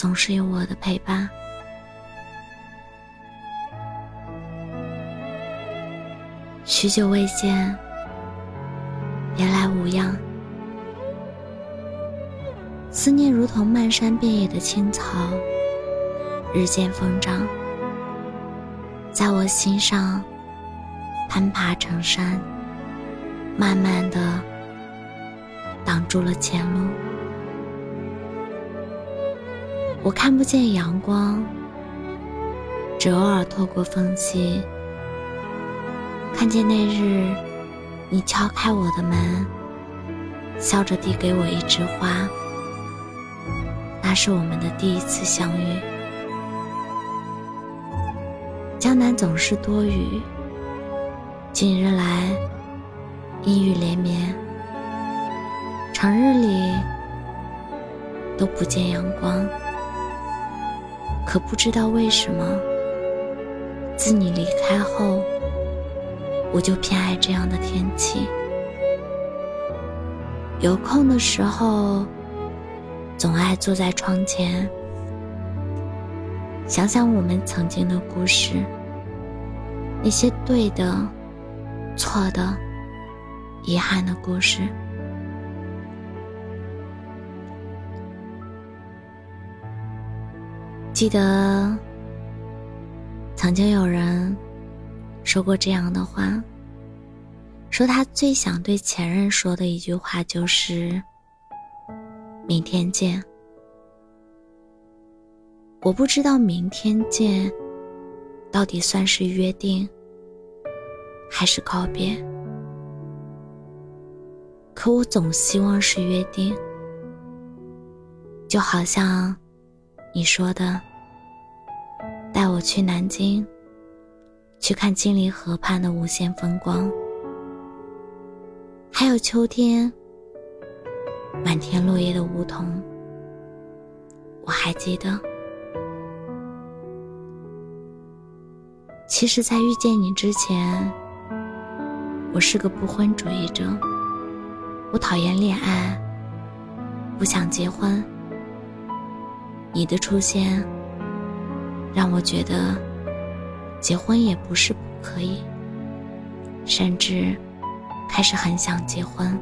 总是有我的陪伴。许久未见，别来无恙。思念如同漫山遍野的青草，日渐疯长，在我心上攀爬成山。慢慢的挡住了前路，我看不见阳光，只偶尔透过缝隙看见那日你敲开我的门，笑着递给我一枝花，那是我们的第一次相遇。江南总是多雨，近日来。阴雨连绵，长日里都不见阳光。可不知道为什么，自你离开后，我就偏爱这样的天气。有空的时候，总爱坐在窗前，想想我们曾经的故事，那些对的、错的。遗憾的故事。记得曾经有人说过这样的话，说他最想对前任说的一句话就是“明天见”。我不知道“明天见”到底算是约定，还是告别。可我总希望是约定，就好像你说的，带我去南京，去看金陵河畔的无限风光，还有秋天满天落叶的梧桐。我还记得，其实，在遇见你之前，我是个不婚主义者。我讨厌恋爱，不想结婚。你的出现，让我觉得结婚也不是不可以，甚至开始很想结婚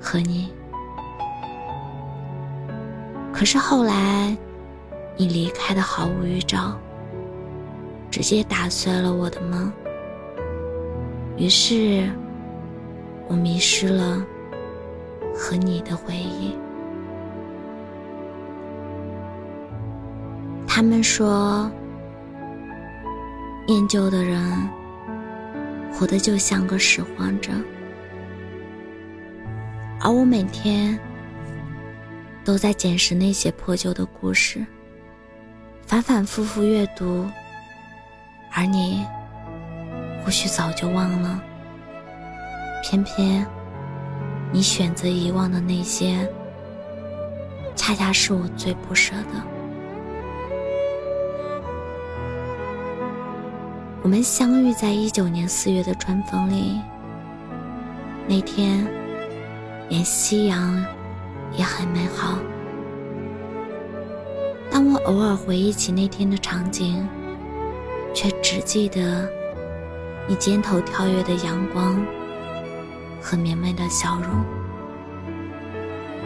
和你。可是后来，你离开的毫无预兆，直接打碎了我的梦。于是。我迷失了和你的回忆。他们说，念旧的人活得就像个拾荒者，而我每天都在捡拾那些破旧的故事，反反复复阅读，而你或许早就忘了。偏偏，你选择遗忘的那些，恰恰是我最不舍的。我们相遇在一九年四月的春风里，那天，连夕阳也很美好。当我偶尔回忆起那天的场景，却只记得你肩头跳跃的阳光。和明媚的笑容，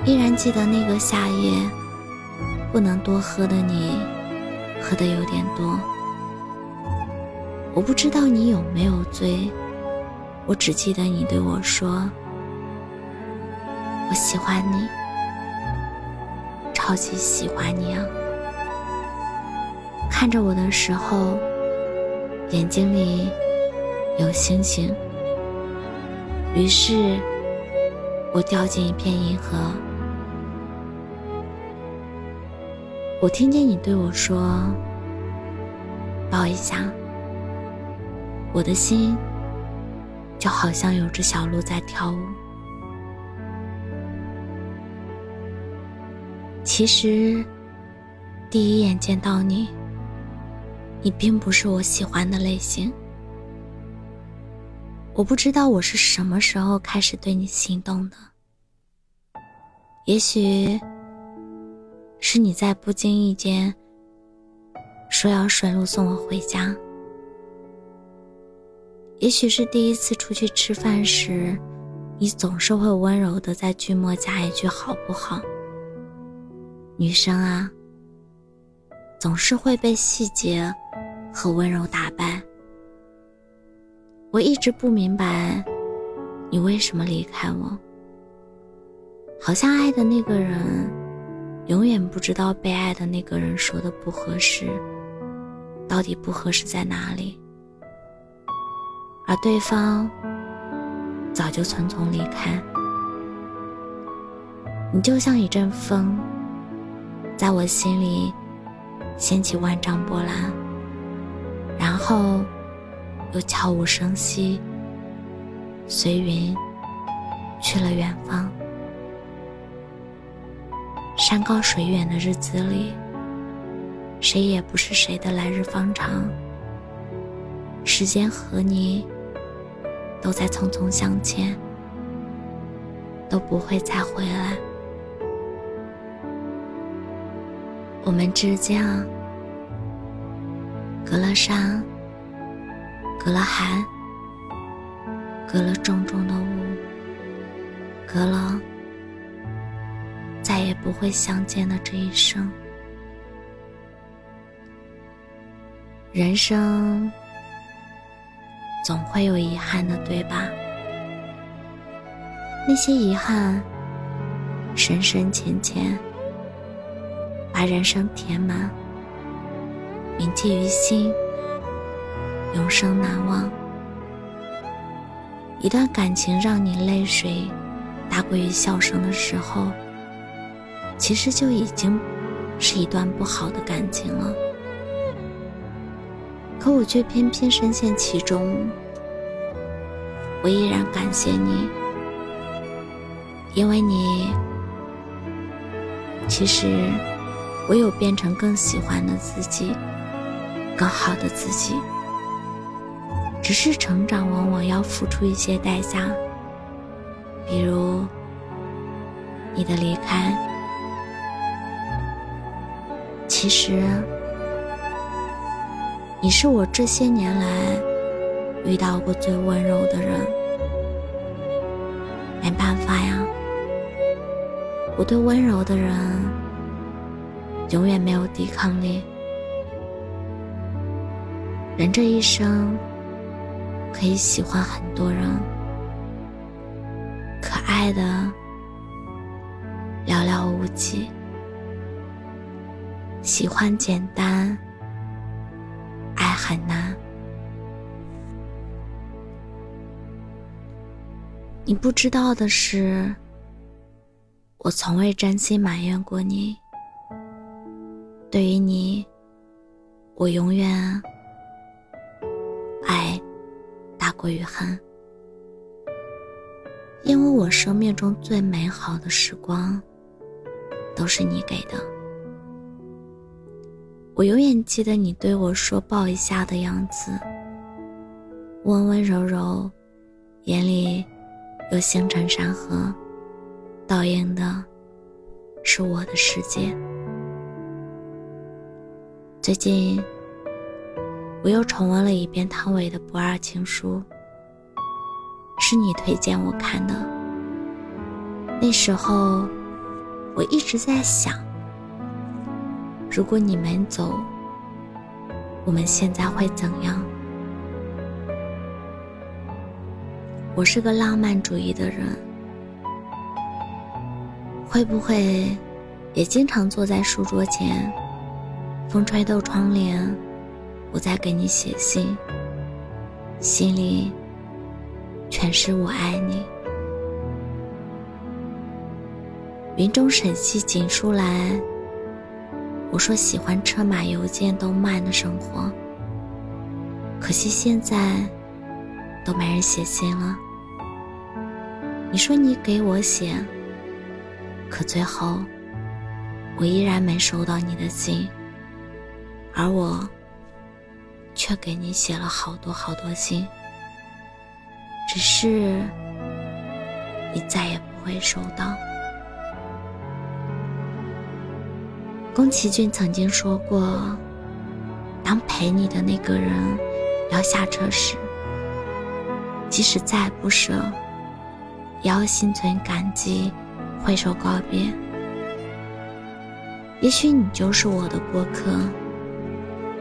依然记得那个夏夜，不能多喝的你，喝的有点多。我不知道你有没有醉，我只记得你对我说：“我喜欢你，超级喜欢你啊！”看着我的时候，眼睛里有星星。于是，我掉进一片银河，我听见你对我说：“抱一下。”我的心就好像有只小鹿在跳舞。其实，第一眼见到你，你并不是我喜欢的类型。我不知道我是什么时候开始对你心动的。也许是你在不经意间说要顺路送我回家。也许是第一次出去吃饭时，你总是会温柔的在句末加一句“好不好”。女生啊，总是会被细节和温柔打败。我一直不明白，你为什么离开我。好像爱的那个人，永远不知道被爱的那个人说的不合适，到底不合适在哪里。而对方早就匆匆离开，你就像一阵风，在我心里掀起万丈波澜，然后又悄无声息，随云去了远方。山高水远的日子里，谁也不是谁的来日方长，时间和你。都在匆匆向前，都不会再回来。我们之间隔了山，隔了海，隔了重重的雾，隔了再也不会相见的这一生。人生。总会有遗憾的，对吧？那些遗憾，深深浅浅，把人生填满，铭记于心，永生难忘。一段感情让你泪水大过于笑声的时候，其实就已经是一段不好的感情了。可我却偏偏深陷其中，我依然感谢你，因为你，其实我有变成更喜欢的自己，更好的自己。只是成长往往要付出一些代价，比如你的离开，其实。你是我这些年来遇到过最温柔的人，没办法呀，我对温柔的人永远没有抵抗力。人这一生可以喜欢很多人，可爱的寥寥无几，喜欢简单。很难。你不知道的是，我从未真心埋怨过你。对于你，我永远爱大过于恨，因为我生命中最美好的时光都是你给的。我永远记得你对我说“抱一下”的样子，温温柔柔，眼里有星辰山河，倒映的是我的世界。最近，我又重温了一遍汤唯的《不二情书》，是你推荐我看的。那时候，我一直在想。如果你们走，我们现在会怎样？我是个浪漫主义的人，会不会也经常坐在书桌前，风吹透窗帘，我在给你写信，心里全是我爱你。云中审起锦书来。我说喜欢车马邮件都慢的生活，可惜现在都没人写信了。你说你给我写，可最后我依然没收到你的信，而我却给你写了好多好多信，只是你再也不会收到。宫崎骏曾经说过：“当陪你的那个人要下车时，即使再不舍，也要心存感激，挥手告别。也许你就是我的过客，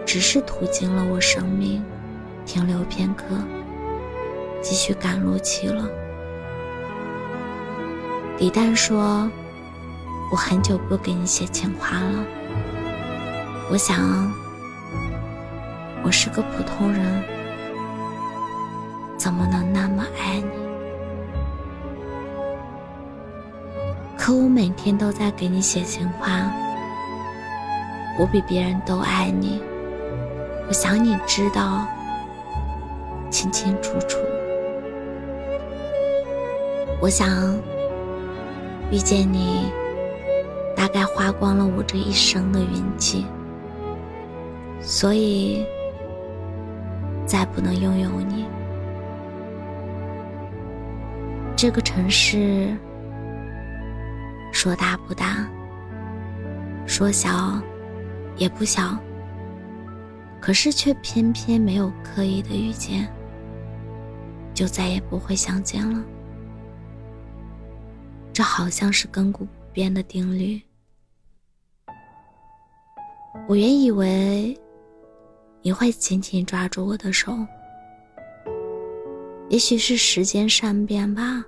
只是途经了我生命，停留片刻，继续赶路去了。”李诞说。我很久不给你写情话了。我想，我是个普通人，怎么能那么爱你？可我每天都在给你写情话。我比别人都爱你，我想你知道，清清楚楚。我想遇见你。大概花光了我这一生的运气，所以再不能拥有你。这个城市说大不大，说小也不小，可是却偏偏没有刻意的遇见，就再也不会相见了。这好像是亘古不变的定律。我原以为你会紧紧抓住我的手，也许是时间善变吧，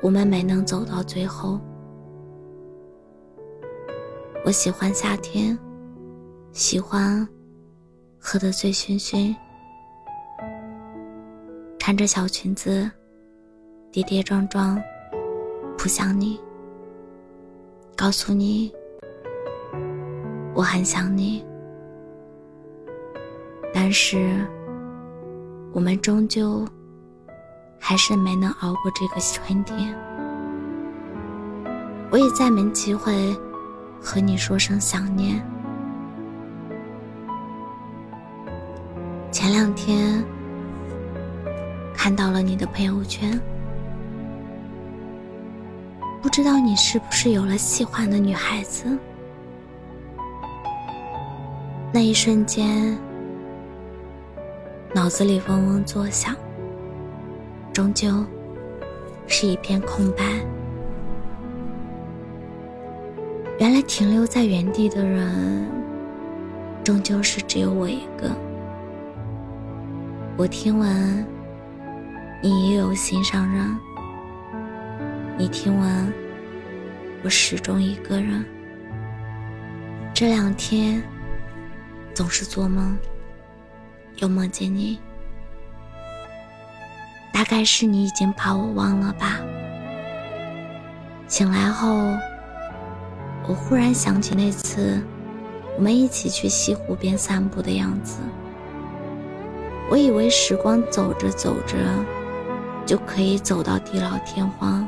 我们没能走到最后。我喜欢夏天，喜欢喝得醉醺醺，穿着小裙子，跌跌撞撞扑向你，告诉你。我很想你，但是我们终究还是没能熬过这个春天。我也再没机会和你说声想念。前两天看到了你的朋友圈，不知道你是不是有了喜欢的女孩子。那一瞬间，脑子里嗡嗡作响，终究是一片空白。原来停留在原地的人，终究是只有我一个。我听闻你也有心上人，你听闻我始终一个人。这两天。总是做梦，又梦见你。大概是你已经把我忘了吧。醒来后，我忽然想起那次我们一起去西湖边散步的样子。我以为时光走着走着就可以走到地老天荒，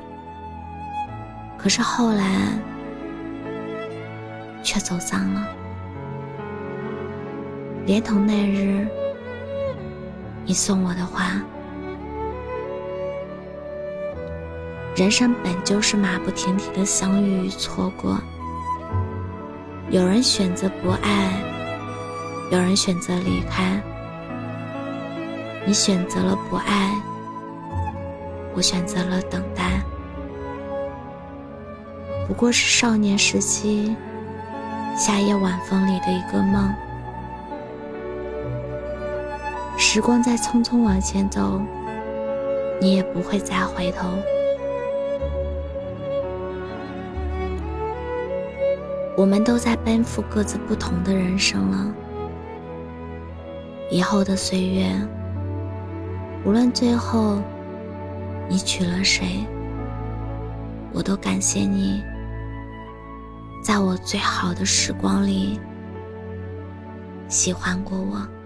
可是后来却走散了。连同那日你送我的花，人生本就是马不停蹄的相遇与错过。有人选择不爱，有人选择离开。你选择了不爱，我选择了等待。不过是少年时期夏夜晚风里的一个梦。时光在匆匆往前走你也不会再回头。我们都在奔赴各自不同的人生了以后的岁月无论最后你娶了谁我都感谢你在我最好的时光里喜欢过我。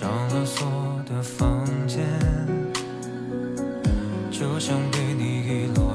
上了锁的房间就像被你遗落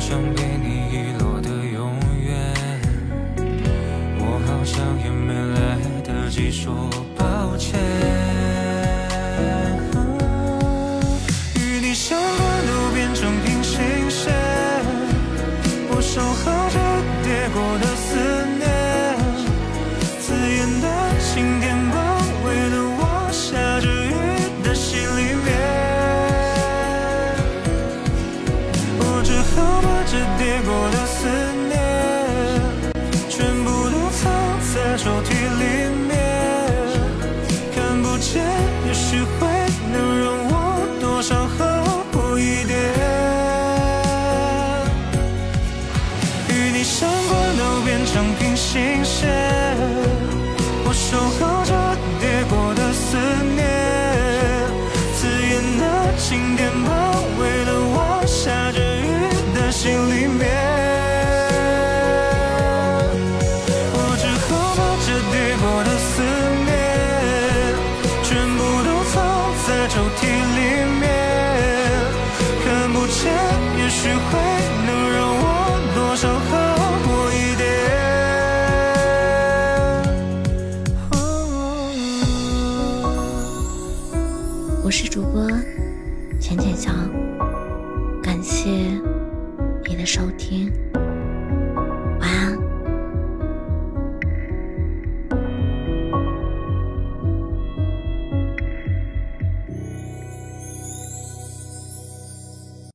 想给你遗落的永远，我好像也没来得及说。心事。